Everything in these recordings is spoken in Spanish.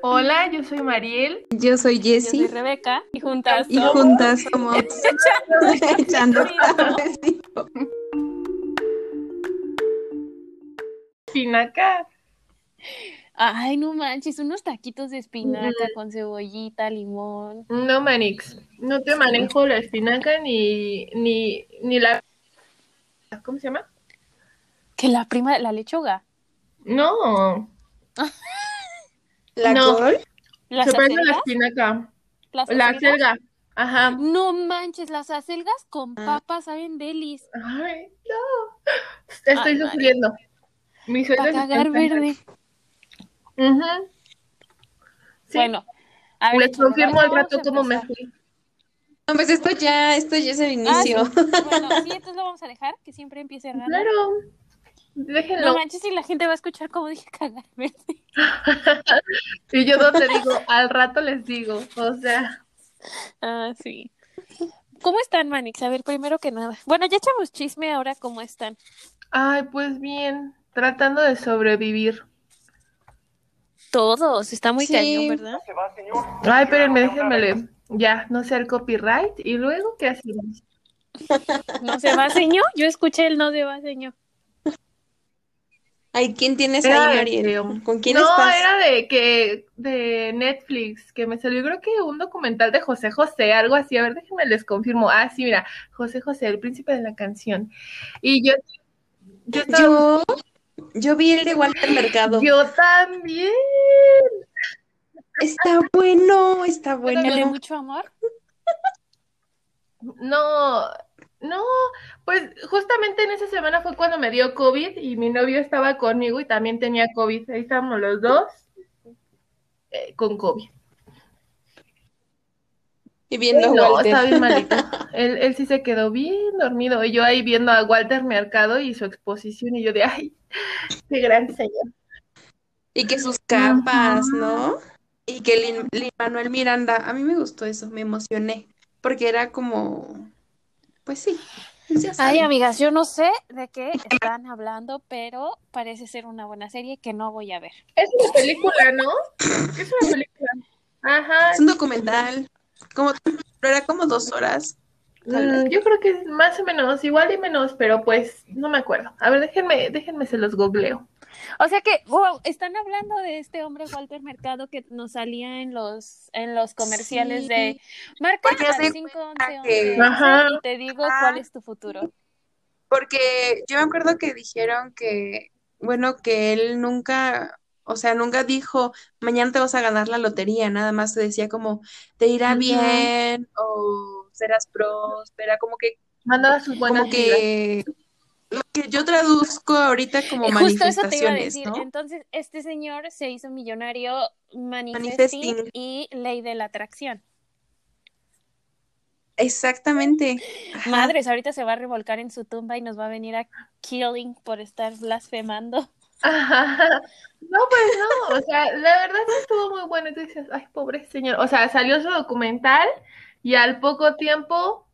Hola, yo soy Mariel. Yo soy Yo soy Jessie. Rebeca y juntas Y somos juntas somos Echando. Espinaca. Ay, no manches, unos taquitos de espinaca con cebollita, limón. No, Manix. No te manejo la espinaca ni, ni, ni la. ¿Cómo se llama? Que la prima, la lechuga. No. ¿La No. se a la acelgas? espinaca. ¿Las La acelgas? selga. Ajá. No manches, las acelgas con Ah. papas saben delis. Ay, no. Estoy Ay, sufriendo. Mi Para cagar verde. Sí. Bueno, a ver, Les confirmo al rato cómo me fui. No, pues esto ya, esto ya es el Ah, inicio. sí. Bueno, sí, entonces lo vamos a dejar, que siempre empiece Hernando. Claro. No Déjenlo. manches, y la gente va a escuchar como dije cagar verde. y yo no te digo, al rato les digo. O sea, Ah, sí. ¿Cómo están, Manix? A ver, primero que nada. Bueno, ya echamos chisme ahora, ¿cómo están? ay, pues bien, tratando de sobrevivir. Todos, está muy Sí. cañón, ¿verdad? Ay, espérenme, déjenme leer. Ya, no sé el copyright. ¿Y luego qué hacemos? ¿No se va, señor? Yo escuché el no se va, señor. Ay, ¿quién tienes Era ahí, Mariel? ¿Con quién no, estás? era de que de Netflix, que me salió creo que un documental de José José, algo así. A ver, déjenme les confirmo. Ah, sí, mira, José José, el príncipe de la canción. Y yo, yo, estaba- Yo, yo vi el de Walter Mercado. yo también. Está bueno, está ¿El de bueno. mucho amor? No, no, pues justamente en esa semana fue cuando me dio COVID y mi novio estaba conmigo y también tenía COVID. Ahí estábamos los dos eh, con COVID. Y viendo a No, Walter. estaba bien malito. Él, él sí se quedó bien dormido. Y yo ahí viendo a Walter Mercado y su exposición y yo de, ay, qué gran señor. Y que sus capas, ¿no? Y que Lin, Lin Manuel Miranda, a mí me gustó eso, me emocioné, porque era como, pues sí, pues Ay, amigas, yo no sé de qué están hablando, pero parece ser una buena serie que no voy a ver. Es una película, ¿no? Es una película. Ajá. Es un documental, como, pero era como dos horas. Mm, yo creo que es más o menos, igual y menos, pero pues no me acuerdo. A ver, déjenme, déjenme se los googleo. O sea que, wow, están hablando de este hombre Walter Mercado que nos salía en los en los comerciales Sí. de marca Porque haz de al 5, 11, cuenta que- 11, Ajá. y te digo Ajá. cuál es tu futuro. Porque yo me acuerdo que dijeron que, bueno, que él nunca, o sea, nunca dijo, mañana te vas a ganar la lotería, nada más te decía como, te irá bien o serás próspera, como que, Mandaba sus buenas como vibras. Lo que yo traduzco ahorita como Eh, Justo eso te iba a decir. ¿no? Entonces, este señor se hizo millonario manifesting Manifesting. y ley de la atracción. Exactamente. Ajá. Madres, ahorita se va a revolcar en su tumba y nos va a venir a killing por estar blasfemando. Ajá. No, pues no, o sea, la verdad sí estuvo muy bueno. Tú dices, ay, pobre señor. O sea, salió su documental y al poco tiempo,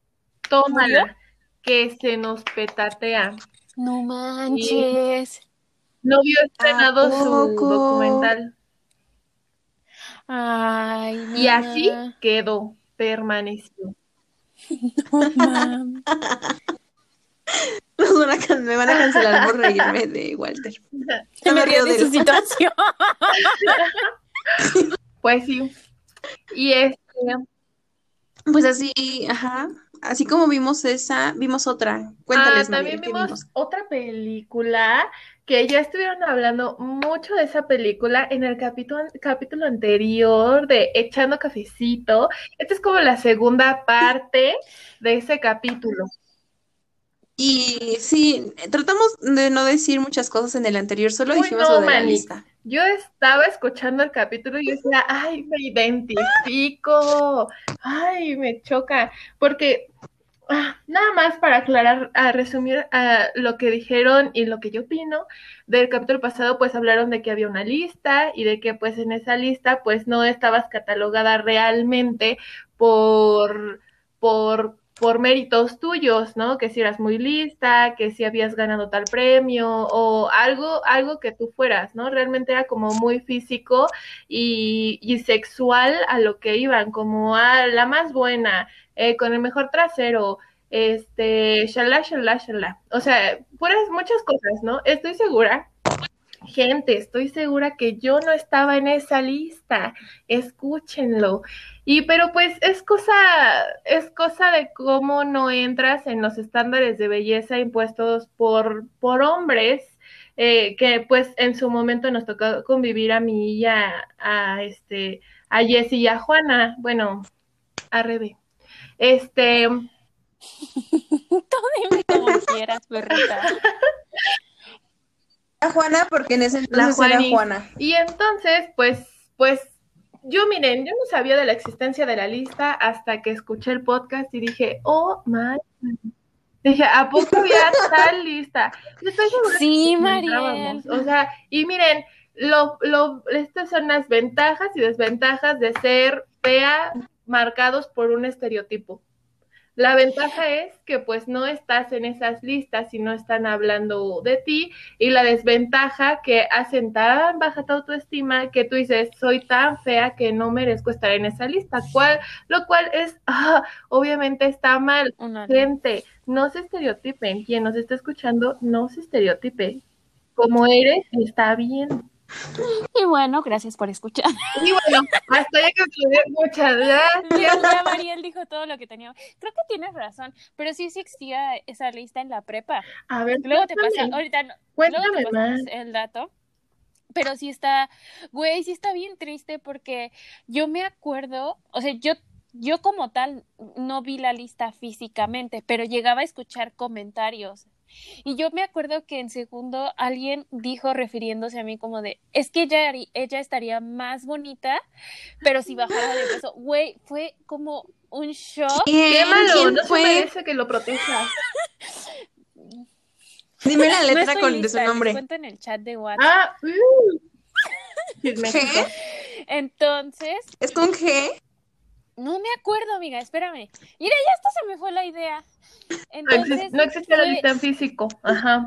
tómala, que se nos petatea. No manches. No vio estrenado su documental. Ay, Y así quedó, permaneció. No, me van a cancelar por reírme de Walter. Se me río de su situación. Pues sí. Y este, Pues así, ajá. Así como vimos esa, vimos otra. Cuéntales, ah, también Mariel, ¿qué vimos vimos? otra película que ya estuvieron hablando mucho de esa película en el capítulo, capítulo anterior de Echando Cafecito. Esta es como la segunda parte de ese capítulo. Y sí, tratamos de no decir muchas cosas en el anterior, solo Uy, dijimos no, lo de la lista. Yo estaba escuchando el capítulo y decía, ay, me identifico, ay, me choca, porque ah, nada más para aclarar, a resumir lo que dijeron y lo que yo opino del capítulo pasado, pues hablaron de que había una lista y de que pues en esa lista pues no estabas catalogada realmente por, por por méritos tuyos, ¿no? Que si eras muy lista, que si habías ganado tal premio o algo, algo que tú fueras, ¿no? Realmente era como muy físico y, y sexual a lo que iban, como a la más buena, eh, con el mejor trasero, este, shalá, shalá, shalá. O sea, puras muchas cosas, ¿no? Estoy segura gente, estoy segura que yo no estaba en esa lista, escúchenlo. Y pero pues es cosa, es cosa de cómo no entras en los estándares de belleza impuestos por, por hombres, eh, que pues en su momento nos tocó convivir a mí y a, a este, a Jessie y a Juana, bueno, a Rebe. Este. Tú dime como quieras, perrita. Juana porque en ese entonces era Juana. Y entonces, pues, pues, yo miren, yo no sabía de la existencia de la lista hasta que escuché el podcast y dije, oh my Dije, ¿a poco había tal lista? sí, María. O sea, y miren, lo, lo, estas son las ventajas y desventajas de ser fea marcados por un estereotipo. La ventaja es que pues no estás en esas listas y no están hablando de ti y la desventaja que hacen tan baja tu autoestima que tú dices soy tan fea que no merezco estar en esa lista, cual, lo cual es ah, obviamente está mal. Gente, no se estereotipen, quien nos está escuchando no se estereotipe. Como eres está bien. Y bueno, gracias por escuchar. Y bueno, hasta ya que muchas gracias. Ya Mariel dijo todo lo que tenía. Creo que tienes razón, pero sí existía esa lista en la prepa. A ver, luego te pasa, ahorita no, luego te el dato. Pero sí está, güey, sí está bien triste porque yo me acuerdo, o sea, yo yo como tal no vi la lista físicamente, pero llegaba a escuchar comentarios y yo me acuerdo que en segundo alguien dijo refiriéndose a mí como de, es que ella, ella estaría más bonita, pero si bajara de peso. Güey, fue como un shock. Qué malo, no fue? parece que lo proteja. Dime la letra con de su nombre. Cuento en el chat de WhatsApp. Ah, uh. ¿G? Entonces. ¿Es con G? No me acuerdo, amiga, espérame. Mira, ya hasta se me fue la idea. Entonces, no existe la lista en físico. Ajá.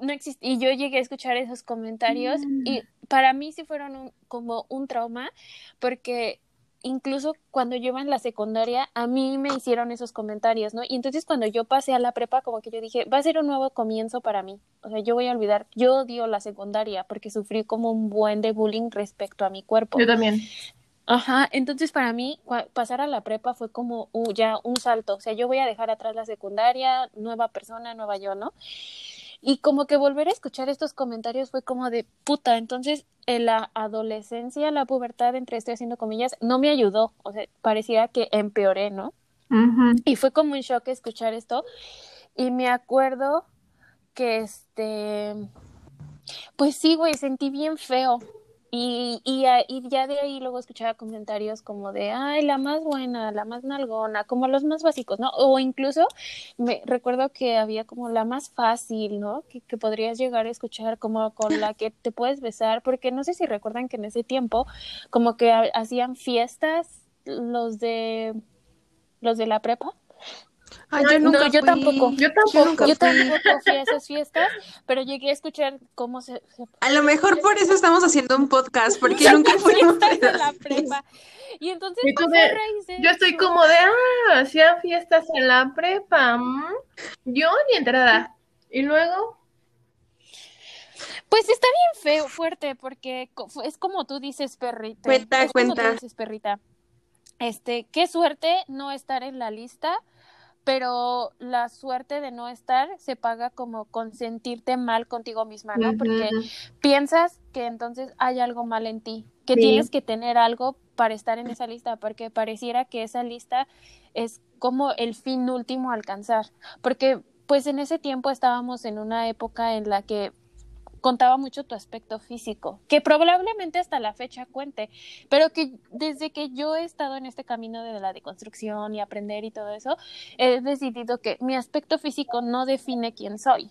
No existe. Y yo llegué a escuchar esos comentarios mm. y para mí sí fueron como un trauma porque incluso cuando yo iba en la secundaria, a mí me hicieron esos comentarios, ¿no? Y entonces cuando yo pasé a la prepa, como que yo dije, va a ser un nuevo comienzo para mí. O sea, yo voy a olvidar, yo odio la secundaria porque sufrí como un buen de bullying respecto a mi cuerpo. Yo también. Ajá, entonces para mí pasar a la prepa fue como uh, ya un salto, o sea, yo voy a dejar atrás la secundaria, nueva persona, nueva yo, ¿no? Y como que volver a escuchar estos comentarios fue como de puta, entonces en la adolescencia, la pubertad, entre estoy haciendo comillas, no me ayudó, o sea, parecía que empeoré, ¿no? Y fue como un shock escuchar esto. Y me acuerdo que este, pues sí, güey, sentí bien feo, y, y, y, ya de ahí luego escuchaba comentarios como de, ay, la más buena, la más nalgona, como los más básicos, ¿no? O incluso me recuerdo que había como la más fácil, ¿no? Que, que podrías llegar a escuchar como con la que te puedes besar, porque no sé si recuerdan que en ese tiempo como que hacían fiestas los de los de la prepa yo nunca yo tampoco. Yo tampoco. Yo, tampoco fui a esas fiestas, pero llegué a escuchar cómo se, A lo mejor por eso estamos haciendo un podcast, porque nunca fuimos a la prepa. Y entonces, yo estoy como de, ah, hacían fiestas en la prepa. Yo ni entrada. Y luego... Pues está bien feo, fuerte, porque es como tú dices, perrita. Cuenta, es cuenta. Como tú dices, perrita. Este, qué suerte no estar en la lista pero la suerte de no estar se paga como con sentirte mal contigo misma, ¿no? Porque piensas que entonces hay algo mal en ti, que tienes que tener algo para estar en esa lista, porque pareciera que esa lista es como el fin último a alcanzar, porque pues en ese tiempo estábamos en una época en la que contaba mucho tu aspecto físico, que probablemente hasta la fecha cuente, pero que desde que yo he estado en este camino de la deconstrucción y aprender y todo eso, he decidido que mi aspecto físico no define quién soy.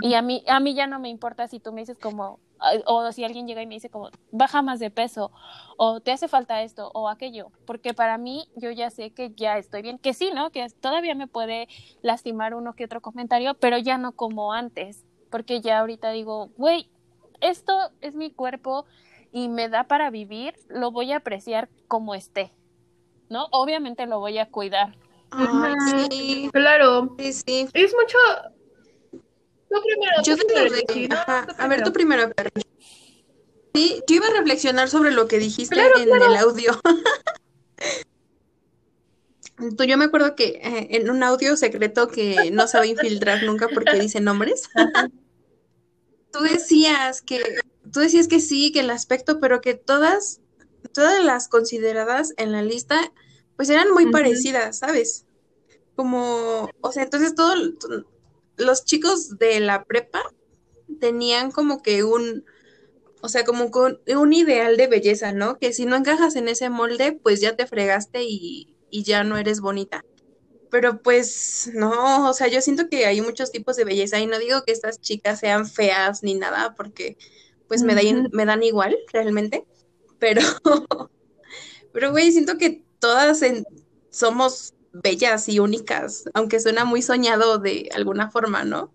Y a mí, a mí ya no me importa si tú me dices como, o si alguien llega y me dice como, baja más de peso, o te hace falta esto o aquello, porque para mí yo ya sé que ya estoy bien, que sí, ¿no? Que todavía me puede lastimar uno que otro comentario, pero ya no como antes, porque ya ahorita digo, güey, esto es mi cuerpo y me da para vivir, lo voy a apreciar como esté, ¿no? Obviamente lo voy a cuidar. sí. Claro. Sí, sí. Es mucho, primero. Yo A ver, tú primero, Sí, yo iba a reflexionar sobre lo que dijiste en el audio. yo me acuerdo que eh, en un audio secreto que no sabe infiltrar nunca porque dice nombres. Tú decías que tú decías que sí, que el aspecto, pero que todas todas las consideradas en la lista pues eran muy parecidas, ¿sabes? Como, o sea, entonces todo los chicos de la prepa tenían como que un, o sea, como con un ideal de belleza, ¿no? Que si no encajas en ese molde, pues ya te fregaste y, y ya no eres bonita. Pero pues no, o sea, yo siento que hay muchos tipos de belleza y no digo que estas chicas sean feas ni nada, porque pues me, dan, me dan igual realmente, pero, pero güey, siento que todas somos bellas y únicas, aunque suena muy soñado de alguna forma, ¿no?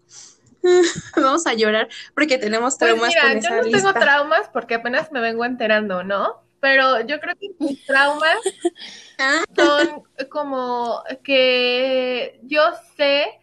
Vamos a llorar porque tenemos pues traumas. Pues mira, yo no tengo traumas porque apenas me vengo enterando, ¿no? Pero yo creo que mis traumas son como que yo sé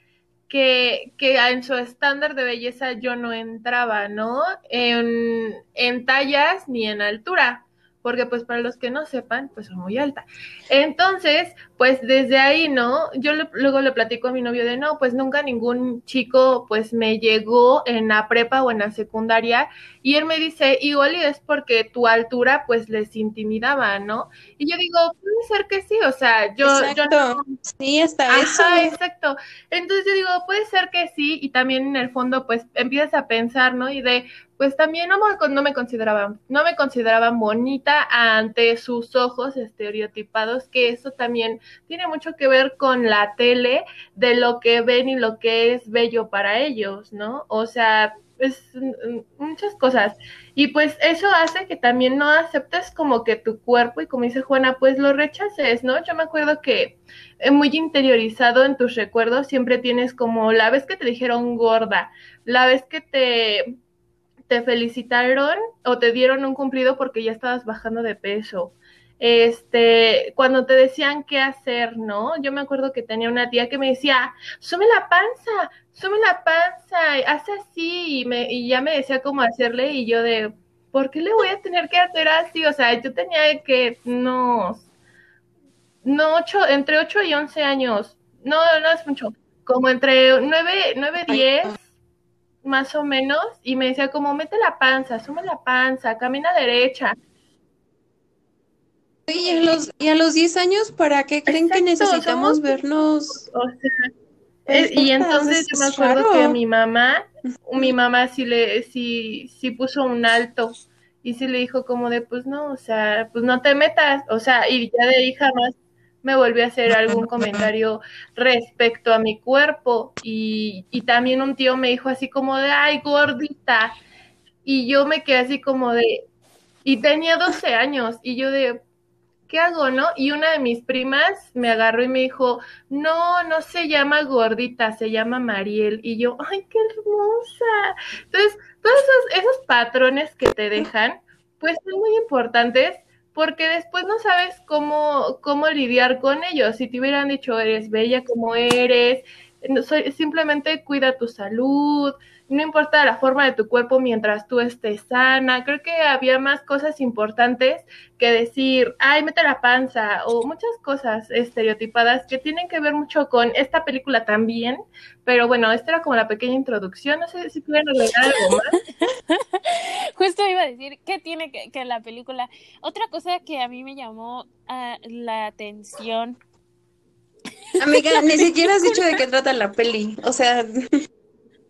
que, que, en su estándar de belleza yo no entraba, ¿no? En, en tallas ni en altura porque pues para los que no sepan, pues soy muy alta. Entonces, pues desde ahí, ¿no? Yo luego le platico a mi novio de, no, pues nunca ningún chico pues me llegó en la prepa o en la secundaria y él me dice, igual y es porque tu altura pues les intimidaba, ¿no? Y yo digo, puede ser que sí, o sea, yo... Exacto. Sí, está Ajá, exacto. Entonces yo digo, puede ser que sí y también en el fondo pues empiezas a pensar, ¿no? Y de, pues también no, no me consideraban, no me consideraban bonita ante sus ojos estereotipados, que eso también tiene mucho que ver con la tele, de lo que ven y lo que es bello para ellos, ¿no? O sea, es muchas cosas. Y pues eso hace que también no aceptes como que tu cuerpo y como dice Juana, pues lo rechaces, ¿no? Yo me acuerdo que eh, muy interiorizado en tus recuerdos siempre tienes como la vez que te dijeron gorda, la vez que te te felicitaron o te dieron un cumplido porque ya estabas bajando de peso. Este, cuando te decían qué hacer, ¿no? Yo me acuerdo que tenía una tía que me decía, sube la panza, sube la panza, haz así, y, me, y ya me decía cómo hacerle, y yo de, ¿por qué le voy a tener que hacer así? O sea, yo tenía que, no, no, ocho, entre 8 y 11 años, no, no es mucho, como entre 9, 9, 10 más o menos, y me decía como, mete la panza, sume la panza, camina derecha. Y a los, y a los 10 años, ¿para qué creen que necesitamos vernos? O sea, y entonces yo me acuerdo que mi mamá, mi mamá sí le, sí, sí puso un alto y sí le dijo como de, pues no, o sea, pues no te metas, o sea, y ya de ahí jamás me volvió a hacer algún comentario respecto a mi cuerpo y, y, también un tío me dijo así como de, ay, gordita. Y yo me quedé así como de, y tenía 12 años y yo de, ¿qué hago, no? Y una de mis primas me agarró y me dijo, no, no se llama gordita, se llama Mariel. Y yo, ay, qué hermosa. Entonces, todos esos, patrones que te dejan, pues son muy importantes porque después no sabes cómo, cómo lidiar con ellos. Si te hubieran dicho, eres bella como eres, simplemente cuida tu salud, no importa la forma de tu cuerpo mientras tú estés sana. Creo que había más cosas importantes que decir, ay, mete la panza, o muchas cosas estereotipadas que tienen que ver mucho con esta película también. Pero bueno, esta era como la pequeña introducción. No sé si pudieran agregar algo más. Justo iba a decir, ¿qué tiene que, que la película? Otra cosa que a mí me llamó uh, la atención Amiga, ni siquiera has dicho de qué trata la peli. O sea.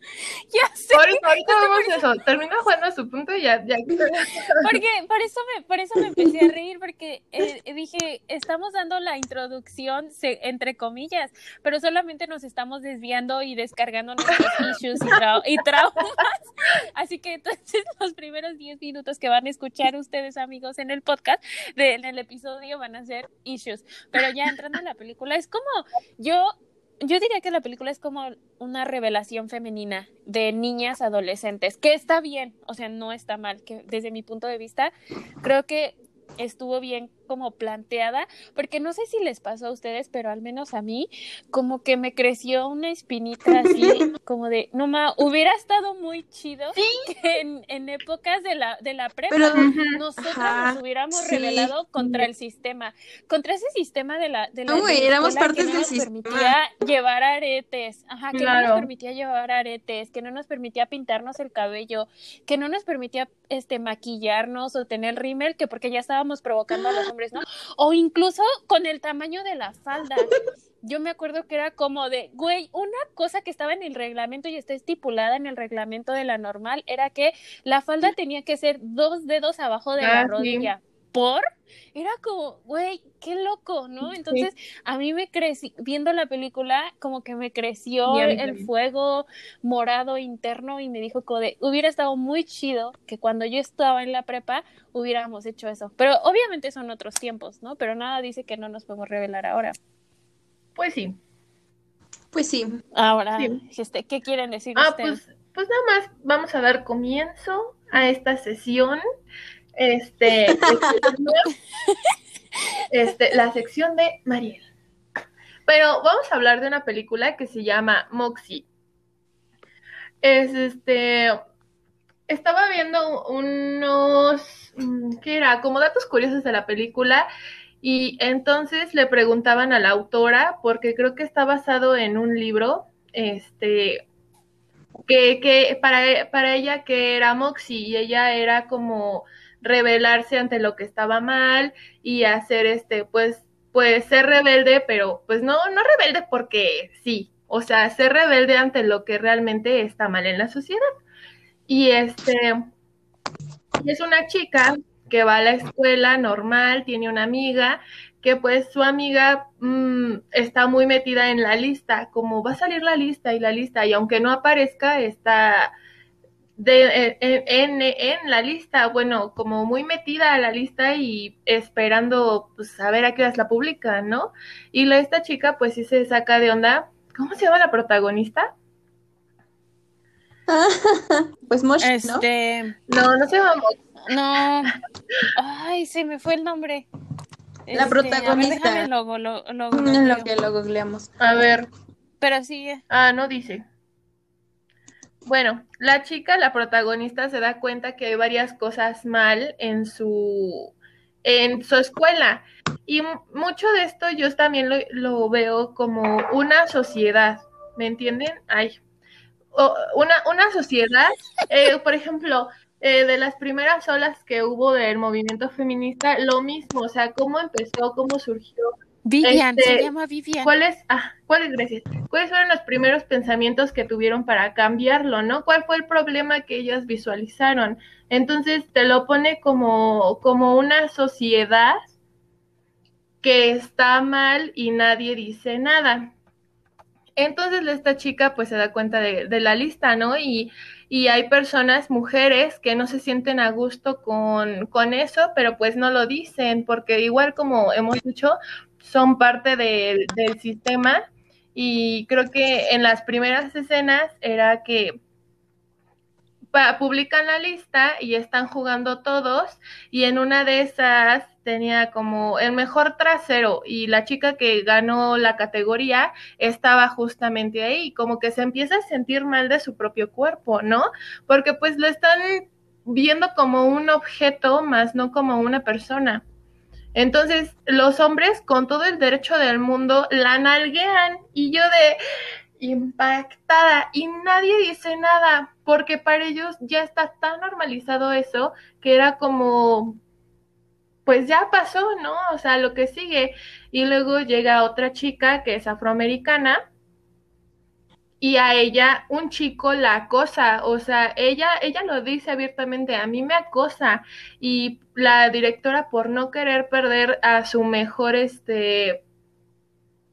Ya Por eso, ahorita vemos eso. Termina jugando a su punto y ya, ya. Porque por eso me, por eso me empecé a reír, porque eh, dije, estamos dando la introducción, entre comillas, pero solamente nos estamos desviando y descargando nuestros issues y, traumas. Así que entonces los primeros 10 minutos que van a escuchar ustedes, amigos, en el podcast, de, en el episodio van a ser issues. Pero ya entrando en la película, es como yo yo diría que la película es como una revelación femenina de niñas adolescentes, que está bien, o sea, no está mal, que desde mi punto de vista creo que estuvo bien como planteada, porque no sé si les pasó a ustedes, pero al menos a mí, como que me creció una espinita así, como de, no ma, hubiera estado muy chido que en, épocas de la, de la prepa nosotros nos hubiéramos revelado contra el sistema, contra ese sistema de la, de la, éramos parte que no nos permitía llevar aretes, ajá, que no nos permitía llevar aretes, que no nos permitía pintarnos el cabello, que no nos permitía este maquillarnos o tener rímel, que porque ya estábamos provocando a los ¿no? O incluso con el tamaño de la falda. Yo me acuerdo que era como de, güey, una cosa que estaba en el reglamento y está estipulada en el reglamento de la normal era que la falda tenía que ser dos dedos abajo de la ah, rodilla por, era como, güey, qué loco, ¿no? Entonces, a mí me crecí, viendo la película, como que me creció el, fuego morado interno y me dijo que hubiera estado muy chido que cuando yo estaba en la prepa hubiéramos hecho eso. Pero obviamente son otros tiempos, ¿no? Pero nada dice que no nos podemos revelar ahora. Pues sí. Pues sí. Ahora, Este, ¿qué quieren decir ah, Pues, pues nada más vamos a dar comienzo a esta sesión este, este, la sección de Mariel. Pero vamos a hablar de una película que se llama Moxie. Es este. Estaba viendo unos. Mm, ¿Qué era? Como datos curiosos de la película. Y entonces le preguntaban a la autora, porque creo que está basado en un libro. Este. Que, que para, para ella que era Moxie. Y ella era como rebelarse ante lo que estaba mal y hacer este, pues, pues ser rebelde, pero pues no, no rebelde porque sí, o sea, ser rebelde ante lo que realmente está mal en la sociedad. Y este, es una chica que va a la escuela normal, tiene una amiga que pues su amiga mm, está muy metida en la lista, como va a salir la lista y la lista, y aunque no aparezca, está de, en, en, la lista, bueno, como muy metida a la lista y esperando pues a ver a qué horas la publican, ¿no? Y la, esta chica pues sí se saca de onda. ¿Cómo se llama la protagonista? pues Mosh, este... ¿no? No, se llama No. Ay, se me fue el nombre. La este, protagonista. lo, lo, lo, lo, que lo googleamos. A ver. Pero sigue. Ah, no dice. Bueno, la chica, la protagonista, se da cuenta que hay varias cosas mal en su, en su escuela. Y mucho de esto yo también lo, veo como una sociedad, ¿me entienden? Ay, una, una sociedad, eh, por ejemplo, eh, de las primeras olas que hubo del movimiento feminista, lo mismo, o sea, cómo empezó, cómo surgió, Vivian, se este, llama Vivian. ¿Cuáles, ah, cuáles, gracias? ¿Cuáles fueron los primeros pensamientos que tuvieron para cambiarlo, no? ¿Cuál fue el problema que ellas visualizaron? Entonces te lo pone como, como una sociedad que está mal y nadie dice nada. Entonces esta chica pues se da cuenta de, de la lista, ¿no? Y, y, hay personas, mujeres, que no se sienten a gusto con, con eso, pero pues no lo dicen, porque igual como hemos dicho, son parte del sistema y creo que en las primeras escenas era que publican la lista y están jugando todos y en una de esas tenía como el mejor trasero y la chica que ganó la categoría estaba justamente ahí, como que se empieza a sentir mal de su propio cuerpo, ¿no? Porque pues lo están viendo como un objeto más no como una persona. Entonces, los hombres con todo el derecho del mundo la nalguean y yo de impactada y nadie dice nada porque para ellos ya está tan normalizado eso que era como pues ya pasó, ¿no? O sea, lo que sigue. Y luego llega otra chica que es afroamericana y a ella un chico la acosa, o sea, ella, ella lo dice abiertamente, a mí me acosa y la directora por no querer perder a su mejor, este,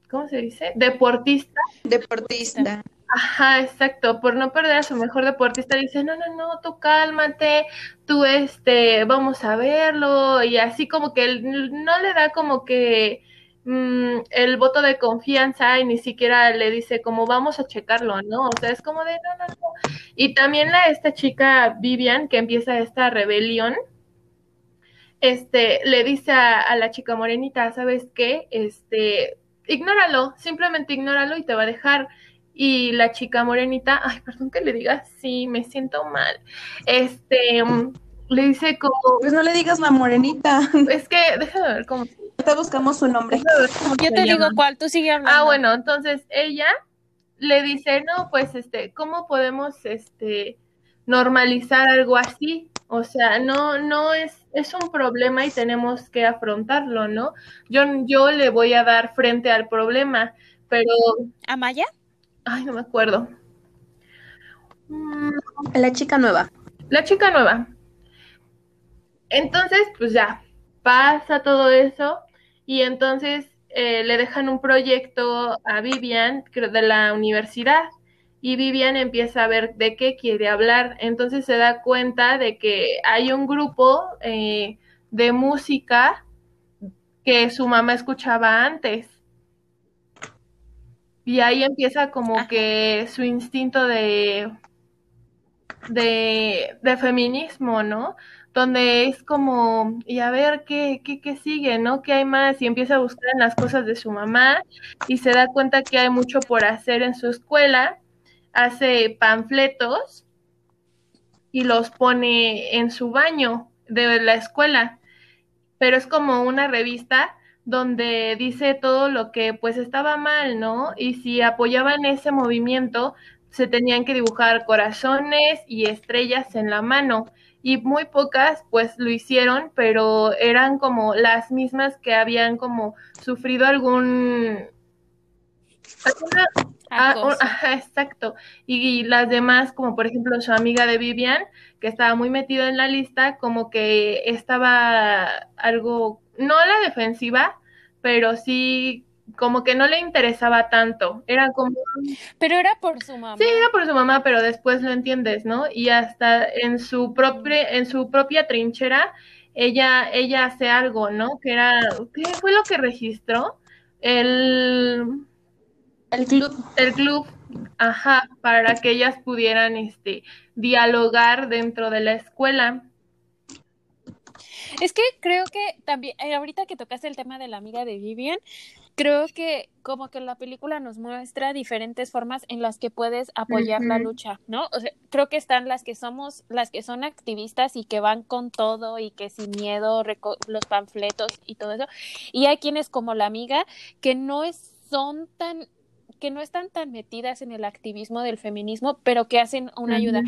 ¿cómo se dice? Deportista. Deportista. Ajá, exacto, por no perder a su mejor deportista dice, no, no, no, tú cálmate, tú, este, vamos a verlo, y así como que él no le da como que Mm, el voto de confianza y ni siquiera le dice como vamos a checarlo, ¿no? O sea, es como de no, no, no. Y también la, esta chica Vivian que empieza esta rebelión, este, le dice a, la chica morenita, ¿sabes qué? Este, ignóralo, simplemente ignóralo y te va a dejar. Y la chica morenita, ay, perdón que le diga, sí, me siento mal. Este, mm, le dice como... Pues no le digas la morenita. Es que, déjame ver cómo te buscamos su nombre. Yo te digo cuál, tú sigue hablando. Ah, bueno, entonces ella le dice, no, pues, este, ¿cómo podemos, este, normalizar algo así? O sea, no, no es, es un problema y tenemos que afrontarlo, ¿no? Yo, yo le voy a dar frente al problema, pero... ¿A Maya? Ay, no me acuerdo. La chica nueva. La chica nueva. Entonces, pues ya, pasa todo eso y entonces eh, le dejan un proyecto a Vivian de la universidad y Vivian empieza a ver de qué quiere hablar. Entonces se da cuenta de que hay un grupo eh, de música que su mamá escuchaba antes. Y ahí empieza como que su instinto de, de, de feminismo, ¿no? Donde es como, y a ver qué, qué, qué sigue, ¿no? ¿Qué hay más? Y empieza a buscar en las cosas de su mamá y se da cuenta que hay mucho por hacer en su escuela, hace panfletos y los pone en su baño de la escuela, pero es como una revista donde dice todo lo que pues estaba mal, ¿no? Y si apoyaban ese movimiento, se tenían que dibujar corazones y estrellas en la mano y muy pocas pues lo hicieron, pero eran como las mismas que habían como sufrido algún... Ah, exacto. Y, las demás, como por ejemplo su amiga de Vivian, que estaba muy metida en la lista, como que estaba algo, no a la defensiva, pero sí como que no le interesaba tanto, era como... Pero era por su mamá. Sí, era por su mamá, pero después lo entiendes, ¿no? Y hasta en su, propia en su propia trinchera, ella, ella hace algo, ¿no? Que era, ¿qué fue lo que registró? El... El club. El club, ajá, para que ellas pudieran, este, dialogar dentro de la escuela. Es que creo que también, eh, ahorita que tocaste el tema de la amiga de Vivian, creo que como que la película nos muestra diferentes formas en las que puedes apoyar la lucha, ¿no? O sea, creo que están las que somos, las que son activistas y que van con todo y que sin miedo los panfletos y todo eso. Y hay quienes como la amiga que no es, son tan que no están tan metidas en el activismo del feminismo, pero que hacen una ayuda.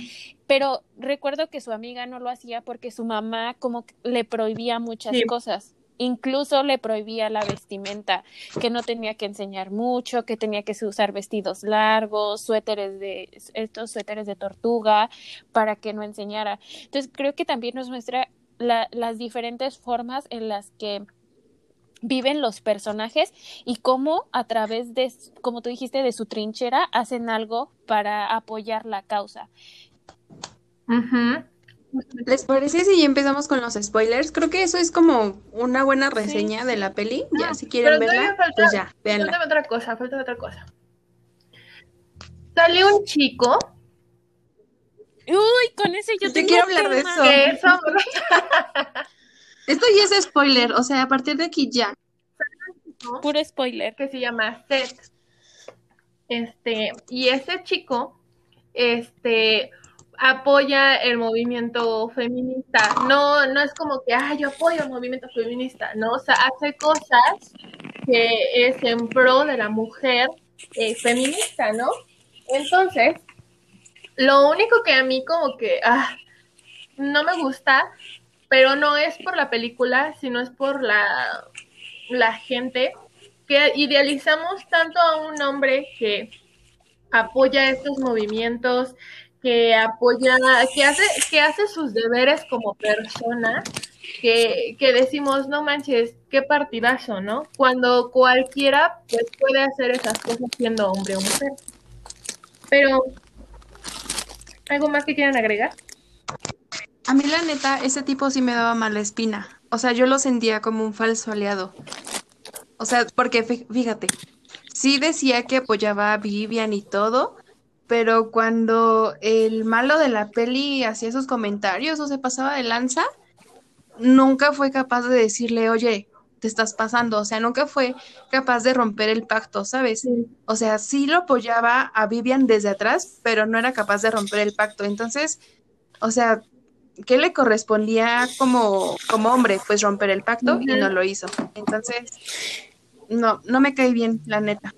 Pero recuerdo que su amiga no lo hacía porque su mamá como le prohibía muchas cosas. Incluso le prohibía la vestimenta, que no tenía que enseñar mucho, que tenía que usar vestidos largos, suéteres de estos suéteres de tortuga para que no enseñara. Entonces creo que también nos muestra las diferentes formas en las que viven los personajes y cómo a través de, como tú dijiste, de su trinchera hacen algo para apoyar la causa. ¿Les parece si empezamos con los spoilers? Creo que eso es como una buena reseña de la peli. Ya, si quieren verla, pues ya, véanla. Falta otra cosa, falta otra cosa. Salió un chico. Uy, con ese yo, te quiero hablar de eso. Esto ya es spoiler, o sea, a partir de aquí ya. Puro spoiler. Que se llama Seth. Este, y ese chico, este, apoya el movimiento feminista. No, no es como que, ah, yo apoyo el movimiento feminista, no, o sea, hace cosas que es en pro de la mujer eh, feminista, ¿no? Entonces, lo único que a mí como que, ah, no me gusta, pero no es por la película, sino es por la, la gente que idealizamos tanto a un hombre que apoya estos movimientos, que apoya, que hace, que hace sus deberes como persona, que, que decimos, no manches, qué partidazo, ¿no? Cuando cualquiera pues puede hacer esas cosas siendo hombre o mujer. Pero, ¿algo más que quieran agregar? A mí la neta, ese tipo sí me daba mala espina. O sea, yo lo sentía como un falso aliado. O sea, porque fíjate, sí decía que apoyaba a Vivian y todo, pero cuando el malo de la peli hacía esos comentarios o se pasaba de lanza, nunca fue capaz de decirle, oye, te estás pasando, o sea, nunca fue capaz de romper el pacto, ¿sabes? O sea, sí lo apoyaba a Vivian desde atrás, pero no era capaz de romper el pacto. Entonces, o sea, ¿qué le correspondía como, como hombre? Pues romper el pacto y no lo hizo. Entonces, no, no me cae bien, la neta.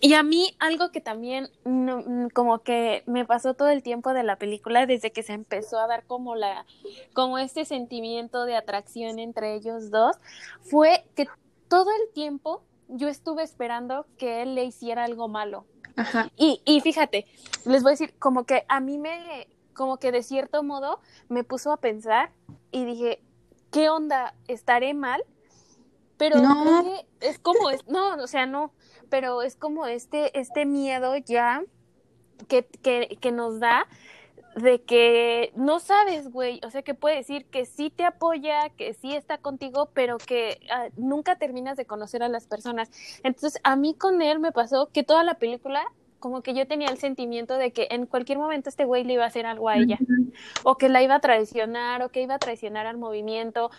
Y a mí algo que también mm, como que me pasó todo el tiempo de la película desde que se empezó a dar como la como este sentimiento de atracción entre ellos dos fue que todo el tiempo yo estuve esperando que él le hiciera algo malo. Ajá. Y, y fíjate, les voy a decir, como que a mí me, como que de cierto modo me puso a pensar y dije, ¿qué onda? ¿Estaré mal? Pero no. es como, es, no, o sea, no, pero es como este, este miedo ya que, que, que nos da de que no sabes, güey, o sea, que puede decir que sí te apoya, que sí está contigo, pero que ah, nunca terminas de conocer a las personas. Entonces, a mí con él me pasó que toda la película como que yo tenía el sentimiento de que en cualquier momento este güey le iba a hacer algo a ella, o que la iba a traicionar, o que iba a traicionar al movimiento.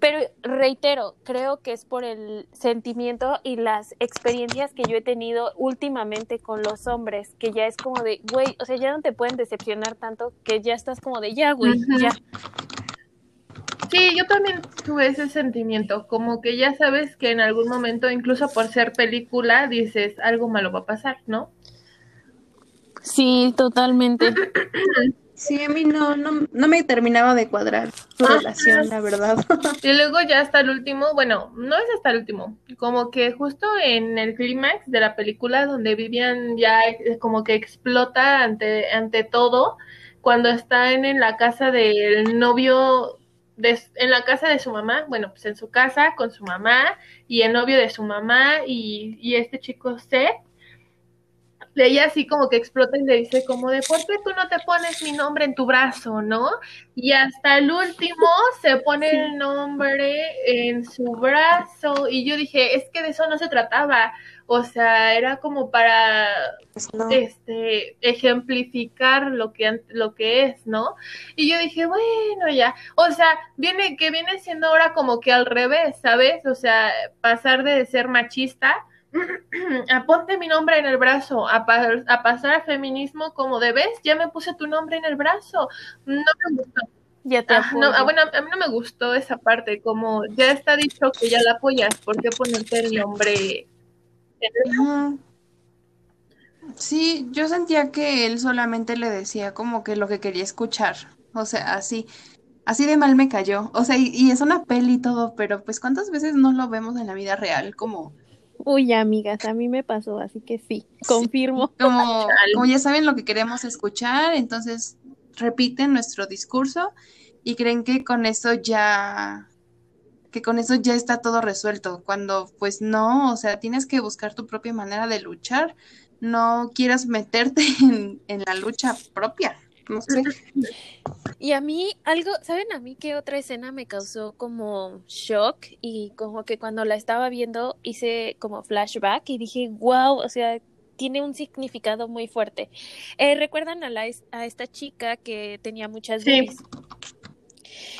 Pero reitero, creo que es por el sentimiento y las experiencias que yo he tenido últimamente con los hombres, que ya es como de, güey, o sea, ya no te pueden decepcionar tanto que ya estás como de, ya, güey, ya. Sí, yo también tuve ese sentimiento, como que ya sabes que en algún momento, incluso por ser película, dices, algo malo va a pasar, ¿no? Sí, totalmente. Sí, a mí no, no, no me terminaba de cuadrar su ah, relación, la verdad. Y luego ya hasta el último, bueno, no es hasta el último, como que justo en el clímax de la película donde Vivian ya como que explota ante, ante todo, cuando están en la casa del novio, de, en la casa de su mamá, bueno, pues en su casa con su mamá y el novio de su mamá y, y este chico Seth ella así como que explota y le dice como de, ¿por qué tú no te pones mi nombre en tu brazo, no? Y hasta el último se pone el nombre en su brazo y yo dije, es que de eso no se trataba, o sea, era como para pues este ejemplificar lo que lo que es, ¿no? Y yo dije, bueno, ya, o sea, viene que viene siendo ahora como que al revés, ¿sabes? O sea, pasar de ser machista aponte mi nombre en el brazo, a, a, pasar a feminismo como debes, ya me puse tu nombre en el brazo. No me gustó. Ya te ah, no, ah, bueno, a mí no me gustó esa parte, como ya está dicho que ya la apoyas, ¿por qué ponerte el nombre en el Sí, yo sentía que él solamente le decía como que lo que quería escuchar, o sea, así, así de mal me cayó, o sea, y, y es una peli y todo, pero pues cuántas veces no lo vemos en la vida real, como Uy, amigas, a mí me pasó, así que sí, confirmo. como, como ya saben lo que queremos escuchar, entonces repiten nuestro discurso y creen que con eso ya que con eso ya está todo resuelto, cuando pues no, o sea, tienes que buscar tu propia manera de luchar, no quieras meterte en, en la lucha propia no sé. Y a mí algo, ¿saben a mí qué otra escena me causó como shock? Y como que cuando la estaba viendo hice como flashback y dije, wow, o sea, tiene un significado muy fuerte. Eh, ¿Recuerdan a, la, a esta chica que tenía muchas sí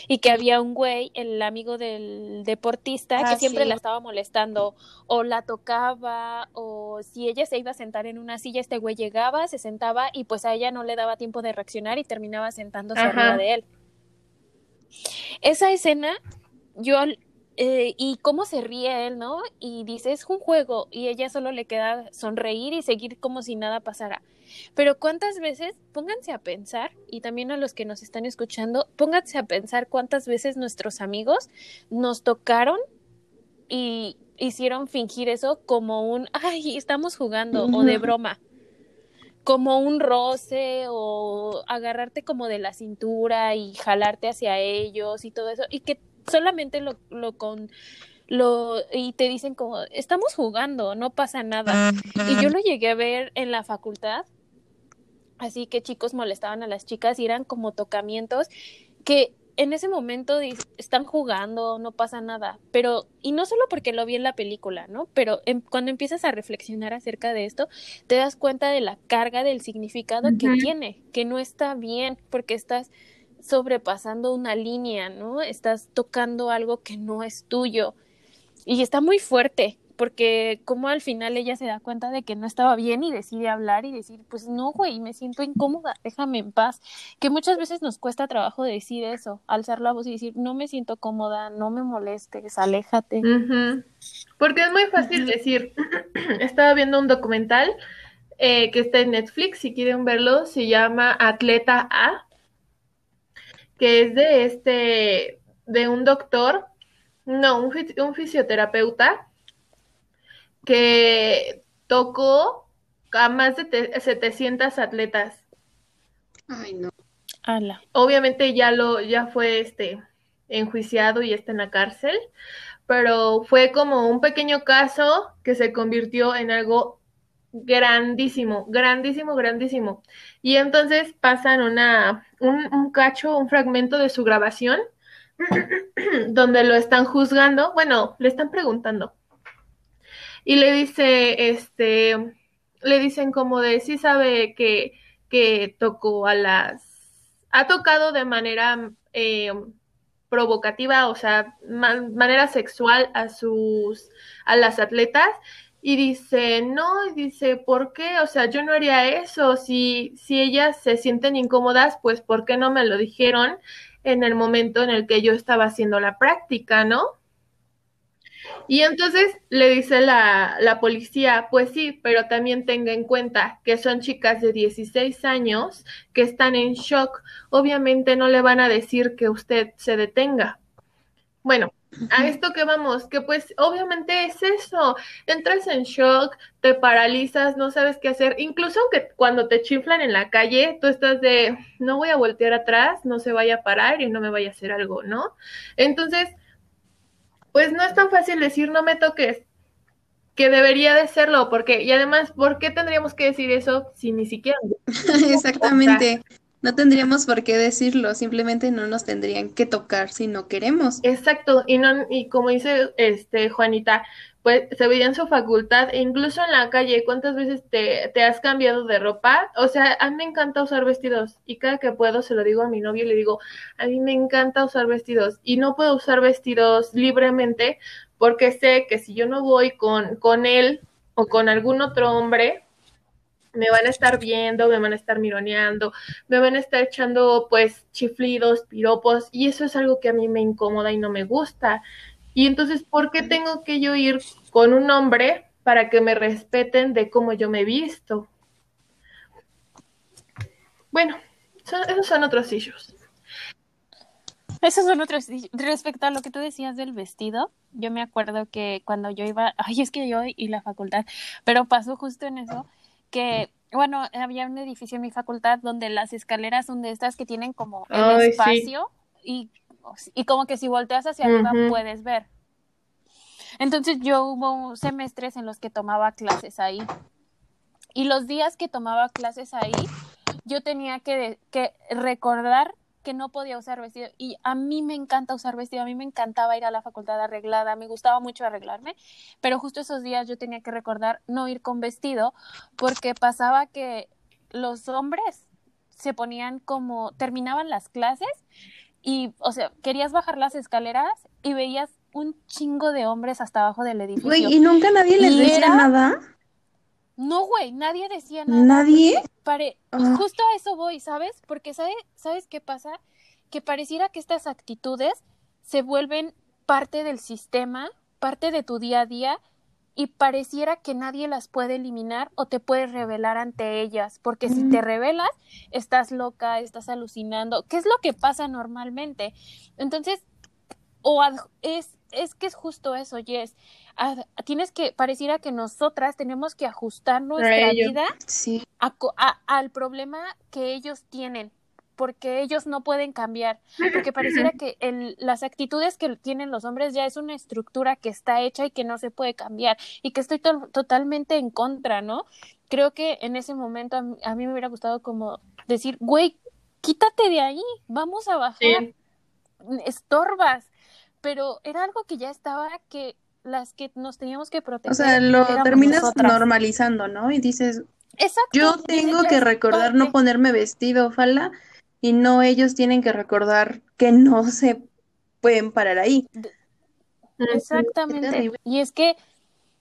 y que había un güey, el amigo del deportista, que ah, siempre la estaba molestando o la tocaba o si ella se iba a sentar en una silla, este güey llegaba, se sentaba y pues a ella no le daba tiempo de reaccionar y terminaba sentándose arriba de él. Esa escena yo eh, y cómo se ríe él, ¿no? Y dice, es un juego, y ella solo le queda sonreír y seguir como si nada pasara. Pero cuántas veces, pónganse a pensar, y también a los que nos están escuchando, pónganse a pensar cuántas veces nuestros amigos nos tocaron y hicieron fingir eso como un, ay, estamos jugando, o de broma. como un roce o agarrarte como de la cintura y jalarte hacia ellos y todo eso, y que solamente lo, lo con lo y te dicen como estamos jugando, no pasa nada. Y yo lo llegué a ver en la facultad, así que chicos molestaban a las chicas y eran como tocamientos que en ese momento están jugando, no pasa nada, pero, y no solo porque lo vi en la película, ¿no? Pero cuando empiezas a reflexionar acerca de esto, te das cuenta de la carga del significado que tiene, que no está bien, porque estás sobrepasando una línea, ¿no? Estás tocando algo que no es tuyo. Y está muy fuerte, porque como al final ella se da cuenta de que no estaba bien y decide hablar y decir, pues no, güey, me siento incómoda, déjame en paz, que muchas veces nos cuesta trabajo decir eso, alzar la voz y decir, no me siento cómoda, no me molestes, aléjate. Porque es muy fácil decir, estaba viendo un documental eh, que está en Netflix, si quieren verlo, se llama Atleta A, que es de este, de un doctor, no, un, un fisioterapeuta, que tocó a más de 700 atletas. Ay, no. Obviamente ya lo, ya fue este enjuiciado y está en la cárcel, pero fue como un pequeño caso que se convirtió en algo grandísimo, grandísimo, grandísimo. Y entonces pasan una, un, un cacho, un fragmento de su grabación, donde lo están juzgando, bueno, le están preguntando, y le dice, este, le dicen como de, sí sabe que, que tocó a las, ha tocado de manera eh, provocativa, o sea, manera sexual a sus, a las atletas, y dice, no, y dice, ¿por qué? O sea, yo no haría eso. Si, si ellas se sienten incómodas, pues ¿por qué no me lo dijeron en el momento en el que yo estaba haciendo la práctica, ¿no? Y entonces le dice la, la, policía, pues sí, pero también tenga en cuenta que son chicas de 16 años que están en shock. Obviamente no le van a decir que usted se detenga. Bueno, a esto que vamos, que pues obviamente es eso, entras en shock, te paralizas, no sabes qué hacer, incluso aunque cuando te chiflan en la calle, tú estás de, no voy a voltear atrás, no se vaya a parar y no me vaya a hacer algo, ¿no? Entonces, pues no es tan fácil decir no me toques, que debería de serlo, porque, y además, ¿por qué tendríamos que decir eso si ni siquiera... Exactamente. No tendríamos por qué decirlo, simplemente no nos tendrían que tocar si no queremos. Exacto, y no, y como dice este Juanita, pues se veía en su facultad, e incluso en la calle, ¿cuántas veces te, te, has cambiado de ropa? O sea, a mí me encanta usar vestidos y cada que puedo se lo digo a mi novio y le digo, a mí me encanta usar vestidos y no puedo usar vestidos libremente porque sé que si yo no voy con, con él o con algún otro hombre, me van a estar viendo, me van a estar mironeando, me van a estar echando pues chiflidos, piropos y eso es algo que a mí me incomoda y no me gusta. Y entonces, ¿por qué tengo que yo ir con un hombre para que me respeten de cómo yo me he visto? Bueno, esos son otros issues. Esos son otros. Respecto a lo que tú decías del vestido, yo me acuerdo que cuando yo iba, ay, es que yo y la facultad, pero pasó justo en eso, que bueno, había un edificio en mi facultad donde las escaleras son de estas que tienen como el espacio y y como que si volteas hacia arriba puedes ver. Entonces yo hubo semestres en los que tomaba clases ahí. Y los días que tomaba clases ahí, yo tenía que, que recordar que no podía usar vestido. Y a mí me encanta usar vestido, a mí me encantaba ir a la facultad arreglada, me gustaba mucho arreglarme, pero justo esos días yo tenía que recordar no ir con vestido porque pasaba que los hombres se ponían como, terminaban las clases y, o sea, querías bajar las escaleras y veías un chingo de hombres hasta abajo del edificio. Güey, ¿y nunca nadie les decía nada? No, güey, nadie decía nada. ¿Nadie? Pare... Ah. Justo a eso voy, ¿sabes? Porque ¿sabe... ¿sabes qué pasa? Que pareciera que estas actitudes se vuelven parte del sistema, parte de tu día a día, y pareciera que nadie las puede eliminar o te puedes revelar ante ellas, porque si te revelas, estás loca, estás alucinando, ¿qué es lo que pasa normalmente? Entonces, o es, es que es justo eso, Jess. tienes que, pareciera que nosotras tenemos que ajustar nuestra vida al problema que ellos tienen porque ellos no pueden cambiar, porque pareciera que el, las actitudes que tienen los hombres ya es una estructura que está hecha y que no se puede cambiar y que estoy totalmente en contra, ¿no? Creo que en ese momento a, mí me hubiera gustado como decir, güey, quítate de ahí, vamos a bajar, estorbas, pero era algo que ya estaba que las que nos teníamos que proteger. O sea, lo terminas normalizando, ¿no? Y dices, Exacto. yo tengo que recordar no ponerme vestido, falda, y no ellos tienen que recordar que no se pueden parar ahí. Exactamente. y es que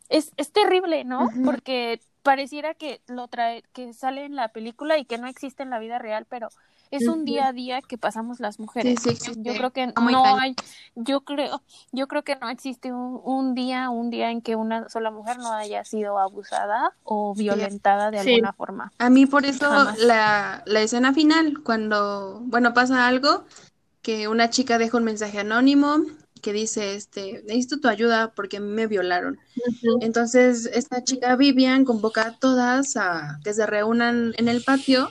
es, es terrible, ¿no? Porque pareciera que lo trae, que sale en la película y que no existe en la vida real, pero es un día a día que pasamos las mujeres. yo creo que no hay, yo creo, yo creo que no existe un, día, un día en que una sola mujer no haya sido abusada o violentada de alguna forma. A mí por eso la, la escena final, cuando, bueno, pasa algo, que una chica deja un mensaje anónimo que dice, este, necesito tu ayuda porque me violaron. Entonces, esta chica Vivian convoca a todas a que se reúnan en el patio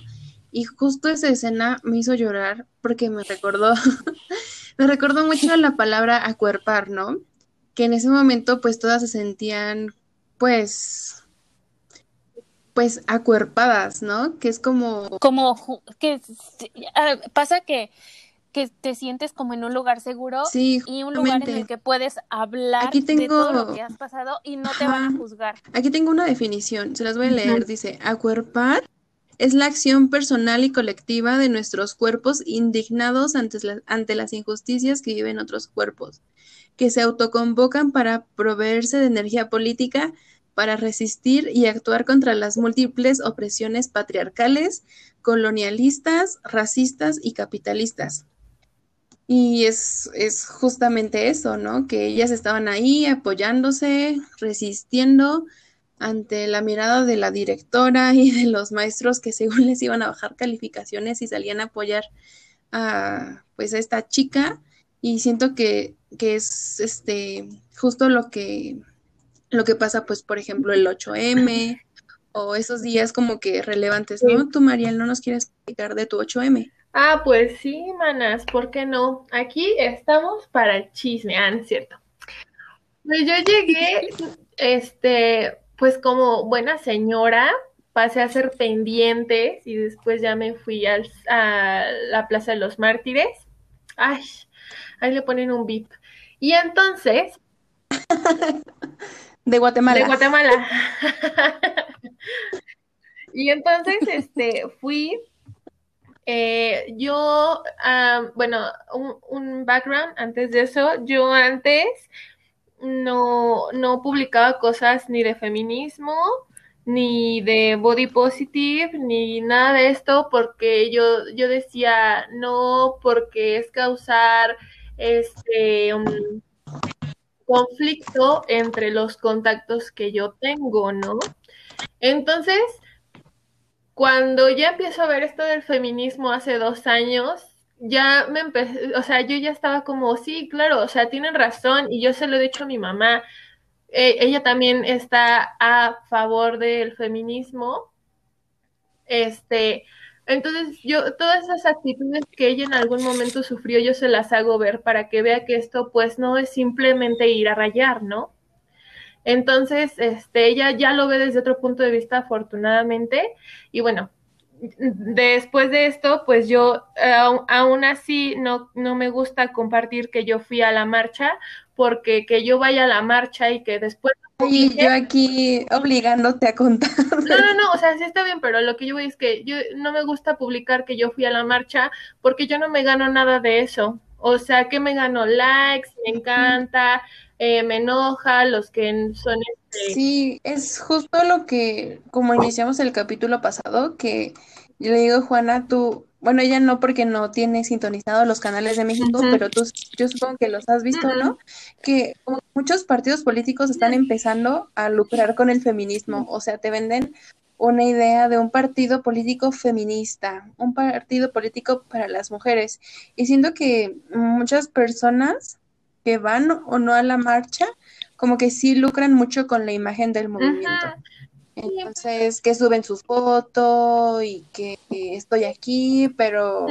y justo esa escena me hizo llorar porque me recordó, me recordó mucho la palabra acuerpar, ¿no? Que en ese momento pues todas se sentían pues pues acuerpadas, ¿no? Que es como como que pasa que que te sientes como en un lugar seguro y un lugar en el que puedes hablar Aquí tengo... de todo lo que has pasado y no te van a juzgar. Aquí tengo una definición, se las voy a leer. Dice, acuerpar es la acción personal y colectiva de nuestros cuerpos indignados ante, las injusticias que viven otros cuerpos, que se autoconvocan para proveerse de energía política para resistir y actuar contra las múltiples opresiones patriarcales, colonialistas, racistas y capitalistas. Y es justamente eso, ¿no? Que ellas estaban ahí apoyándose, resistiendo, ante la mirada de la directora y de los maestros que según les iban a bajar calificaciones y salían a apoyar a pues a esta chica y siento que, que es este justo lo que lo que pasa pues por ejemplo el 8M o esos días como que relevantes, ¿no? Tú Mariel no nos quieres explicar de tu 8M. Ah, pues sí, manas, ¿por qué no? Aquí estamos para el chisme, ah, cierto? Pues yo llegué, este, pues como buena señora, pasé a ser pendientes y después ya me fui al, a la Plaza de los Mártires. Ay, ahí le ponen un bip. Y entonces... De Guatemala. De Guatemala. y entonces, este, fui... Eh, yo, ah, bueno, un, un background antes de eso, yo antes no, no publicaba cosas ni de feminismo, ni de body positive, ni nada de esto, porque yo, yo decía no, porque es causar este conflicto entre los contactos que yo tengo, ¿no? Entonces, cuando ya empiezo a ver esto del feminismo hace dos años, ya me empecé, o sea, yo ya estaba como, sí, claro, o sea, tienen razón y yo se lo he dicho a mi mamá. Eh, ella también está a favor del feminismo. Este, entonces yo, todas esas actitudes que ella en algún momento sufrió, yo se las hago ver para que vea que esto pues no es simplemente ir a rayar, ¿no? Entonces, este, ella ya lo ve desde otro punto de vista, afortunadamente, y bueno, después de esto, pues yo aún así no, no me gusta compartir que yo fui a la marcha, porque que yo vaya a la marcha y que después... Y yo aquí obligándote a contar. No, no, no, o sea, sí está bien, pero lo que yo voy es que yo no me gusta publicar que yo fui a la marcha porque yo no me gano nada de eso. O sea, que me gano likes, me encanta, eh, me enoja, los que son... Este... Sí, es justo lo que, como iniciamos el capítulo pasado, que yo le digo, Juana, tú, bueno, ella no porque no tiene sintonizado los canales de México, pero tú, yo supongo que los has visto, ¿no? Que muchos partidos políticos están empezando a lucrar con el feminismo, o sea, te venden una idea de un partido político feminista, un partido político para las mujeres. Y siento que muchas personas que van o no a la marcha, como que sí lucran mucho con la imagen del movimiento. Entonces, que suben sus fotos y que estoy aquí, pero...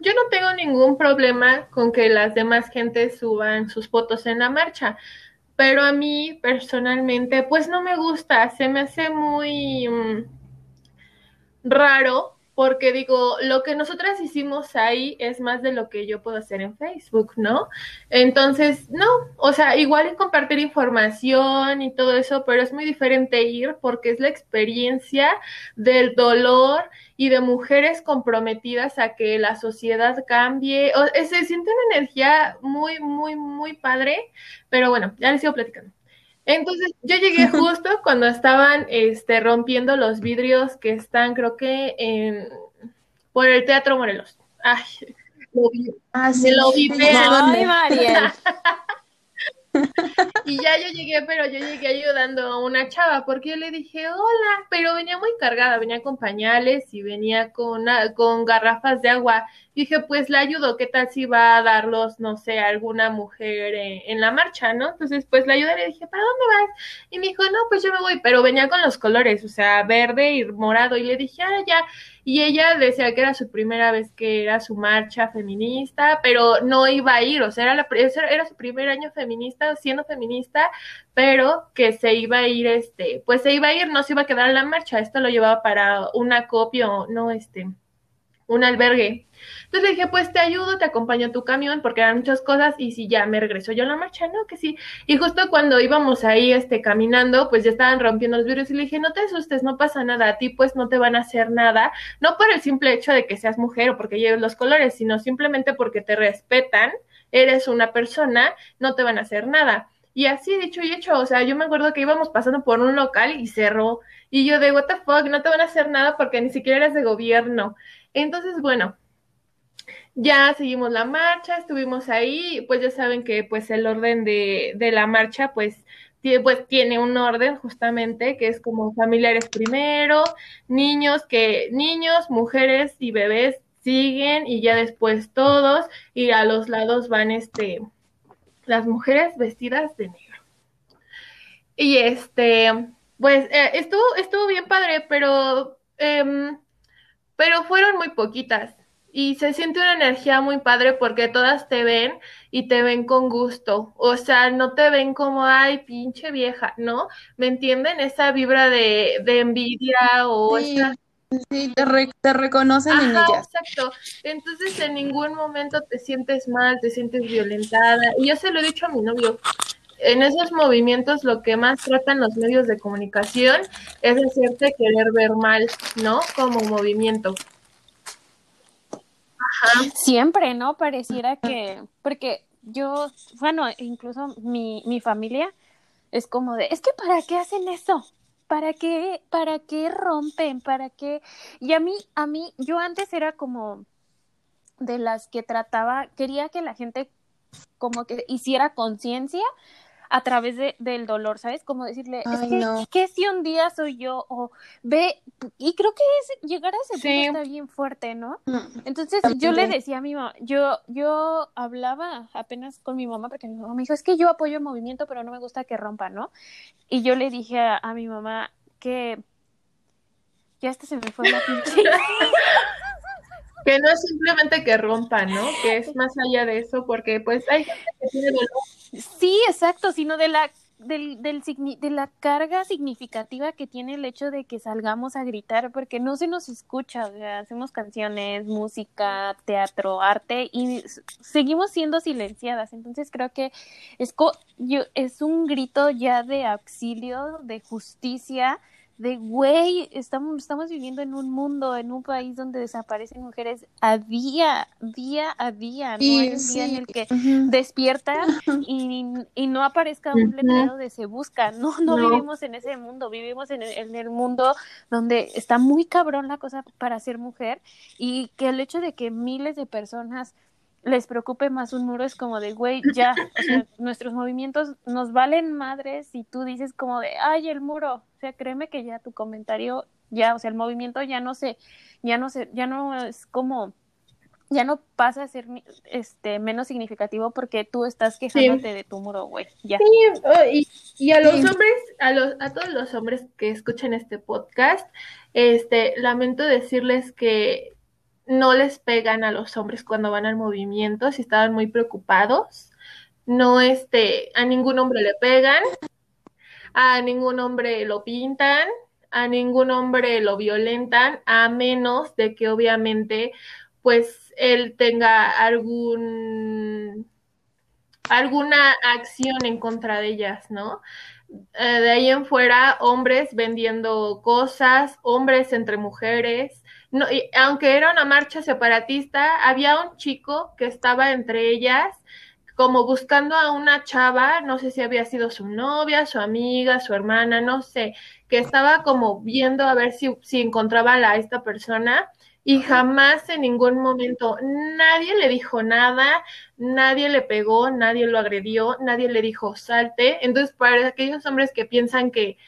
Yo no tengo ningún problema con que las demás gentes suban sus fotos en la marcha, pero a mí personalmente, pues no me gusta, se me hace muy mm, raro porque digo, lo que nosotras hicimos ahí es más de lo que yo puedo hacer en Facebook, ¿no? Entonces, no, o sea, igual es compartir información y todo eso, pero es muy diferente ir porque es la experiencia del dolor y de mujeres comprometidas a que la sociedad cambie. O, se siente una energía muy, muy, muy padre, pero bueno, ya les sigo platicando. Entonces, yo llegué justo cuando estaban este, rompiendo los vidrios que están, creo que, en, por el Teatro Morelos. Ay, lo vi. Ah, sí. lo vi. Ay, María. y ya yo llegué, pero yo llegué ayudando a una chava, porque yo le dije, hola, pero venía muy cargada, venía con pañales y venía con, con garrafas de agua. Dije, pues la ayudo, ¿qué tal si va a darlos, no sé, alguna mujer en, la marcha, ¿no? Entonces, pues la ayudé y le dije, ¿para dónde vas? Y me dijo, no, pues yo me voy, pero venía con los colores, o sea, verde y morado. Y le dije, ah, ya. Y ella decía que era su primera vez que era su marcha feminista, pero no iba a ir, o sea, era, la, era su primer año feminista, siendo feminista, pero que se iba a ir, este, pues se iba a ir, no se iba a quedar en la marcha, esto lo llevaba para un acopio, no, este, un albergue. Entonces le dije, pues te ayudo, te acompaño a tu camión, porque eran muchas cosas, y si ya me regreso yo a la marcha, ¿no? Que sí. Y justo cuando íbamos ahí, este, caminando, pues ya estaban rompiendo los vidrios, y le dije, no te asustes, no pasa nada, a ti pues no te van a hacer nada, no por el simple hecho de que seas mujer o porque lleves los colores, sino simplemente porque te respetan, eres una persona, no te van a hacer nada. Y así dicho y hecho, o sea, yo me acuerdo que íbamos pasando por un local y cerró. Y yo de, what the fuck, no te van a hacer nada porque ni siquiera eres de gobierno. Entonces, bueno, ya seguimos la marcha, estuvimos ahí, pues ya saben que pues el orden de, de la marcha pues tiene, pues tiene un orden justamente que es como familiares primero, niños que niños, mujeres y bebés siguen y ya después todos y a los lados van este las mujeres vestidas de negro. Y este, pues eh, estuvo estuvo bien padre, pero em, pero fueron muy poquitas y se siente una energía muy padre porque todas te ven y te ven con gusto. O sea, no te ven como, ay, pinche vieja, ¿no? ¿Me entienden? Esa vibra de, de envidia o sí, Sí, te, te reconocen en ella. Exacto. Entonces, en ningún momento te sientes mal, te sientes violentada. Y yo se lo he dicho a mi novio. En esos movimientos lo que más tratan los medios de comunicación es hacerte querer ver mal, ¿no? Como movimiento. Siempre, ¿no? Pareciera que, porque yo, bueno, incluso mi, mi familia es como de, es que ¿para qué hacen eso? ¿Para qué, para qué rompen? ¿Para qué? Y a mí, a mí, yo antes era como de las que trataba, quería que la gente como que hiciera conciencia a través de, del dolor, ¿sabes? Como decirle, es que, ¿qué si un día soy yo? O ve, y creo que es, llegar a ese punto está bien fuerte, ¿no? Mm, Entonces yo le decía a mi mamá, yo, yo hablaba apenas con mi mamá, porque mi mamá me dijo, es que yo apoyo el movimiento, pero no me gusta que rompa, ¿no? Y yo le dije a, a mi mamá que ya hasta se me fue la pinche. que no es simplemente que rompa, ¿no? Que es más allá de eso, porque pues hay gente que tiene dolor Sí, exacto, sino de la del, del, de la carga significativa que tiene el hecho de que salgamos a gritar, porque no se nos escucha, o sea, hacemos canciones, música, teatro, arte y seguimos siendo silenciadas. Entonces creo que es, yo, es un grito ya de auxilio, de justicia, de güey, estamos, estamos viviendo en un mundo, en un país donde desaparecen mujeres a día, día a día, no hay un día en el que despierta y, y, no aparezca un letrero de se busca, no, no, vivimos en ese mundo, vivimos en el, en el, mundo donde está muy cabrón la cosa para ser mujer y que el hecho de que miles de personas les preocupe más un muro es como de, güey, ya, o sea, nuestros movimientos nos valen madres y tú dices como de, ay, el muro, o sea, créeme que ya tu comentario, ya, o sea, el movimiento ya no se, ya no se, ya no es como, ya no pasa a ser este menos significativo porque tú estás quejándote de tu muro, güey. Ya. Sí, oh, y, y, a los hombres, a los, a todos los hombres que escuchan este podcast, este, lamento decirles que no les pegan a los hombres cuando van al movimiento, si estaban muy preocupados. No, este, a ningún hombre le pegan, a ningún hombre lo pintan, a ningún hombre lo violentan, a menos de que obviamente pues él tenga algún alguna acción en contra de ellas, ¿no? Eh, de ahí en fuera, hombres vendiendo cosas, hombres entre mujeres. No, y aunque era una marcha separatista, había un chico que estaba entre ellas como buscando a una chava, no sé si había sido su novia, su amiga, su hermana, no sé, que estaba como viendo a ver si, si encontraba a esta persona y jamás en ningún momento nadie le dijo nada, nadie le pegó, nadie lo agredió, nadie le dijo salte. Entonces, para aquellos hombres que piensan que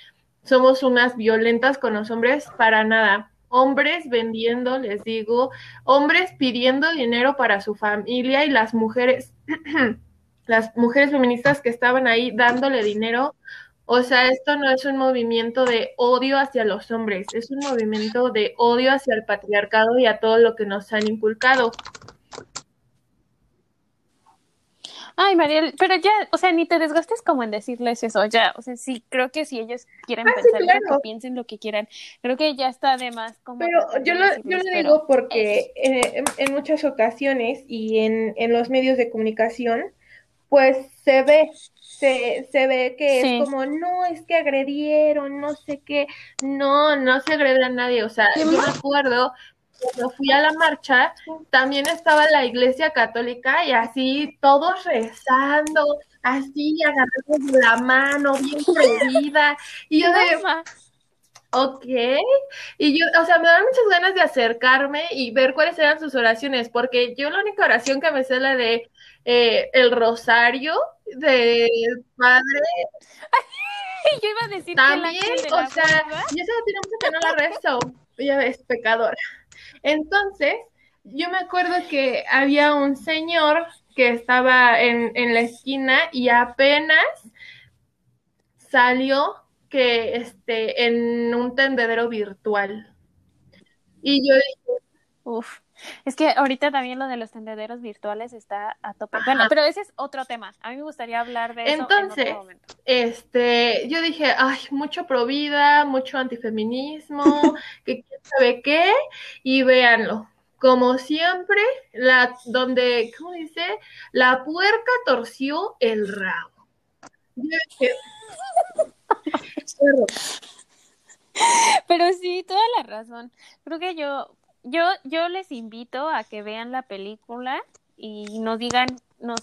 somos unas violentas con los hombres, para nada. Hombres vendiendo, les digo, hombres pidiendo dinero para su familia y las mujeres, las mujeres feministas que estaban ahí dándole dinero o sea, esto no es un movimiento de odio hacia los hombres, es un movimiento de odio hacia el patriarcado y a todo lo que nos han inculcado. Ay, Mariel, pero ya, o sea, ni te desgastes como en decirles eso, ya, o sea, sí, creo que si ellos quieren ah, pensar lo que piensen lo que quieran, creo que ya está de más como... Pero yo lo, yo lo digo porque eh, en, muchas ocasiones y en, en los medios de comunicación, pues se ve se, se ve que es como, no, es que agredieron, no sé qué, no, no se agrede a nadie, o sea, yo me acuerdo cuando fui a la marcha, también estaba la iglesia católica y así todos rezando, así agarrando la mano, bien creída, y yo de, ok, y yo, o sea, me dan muchas ganas de acercarme y ver cuáles eran sus oraciones, porque yo la única oración que me sé la de eh, el rosario de padre. yo iba a decir también, o sea, yo se tiene mucho que no la rezo, ya ves, pecador. Entonces, yo me acuerdo que había un señor que estaba en, en la esquina y apenas salió que este en un tendedero virtual. Y yo dije, Uf. Es que ahorita también lo de los tendederos virtuales está a tope. Bueno, pero ese es otro tema. A mí me gustaría hablar de eso Entonces, en otro momento. este, yo dije, ay, mucho pro vida, mucho antifeminismo, que quién sabe qué, y véanlo. Como siempre, la, donde, ¿cómo dice? La puerca torció el rabo. Yo dije, pero sí, toda la razón. Creo que yo yo, yo les invito a que vean la película y nos digan, nos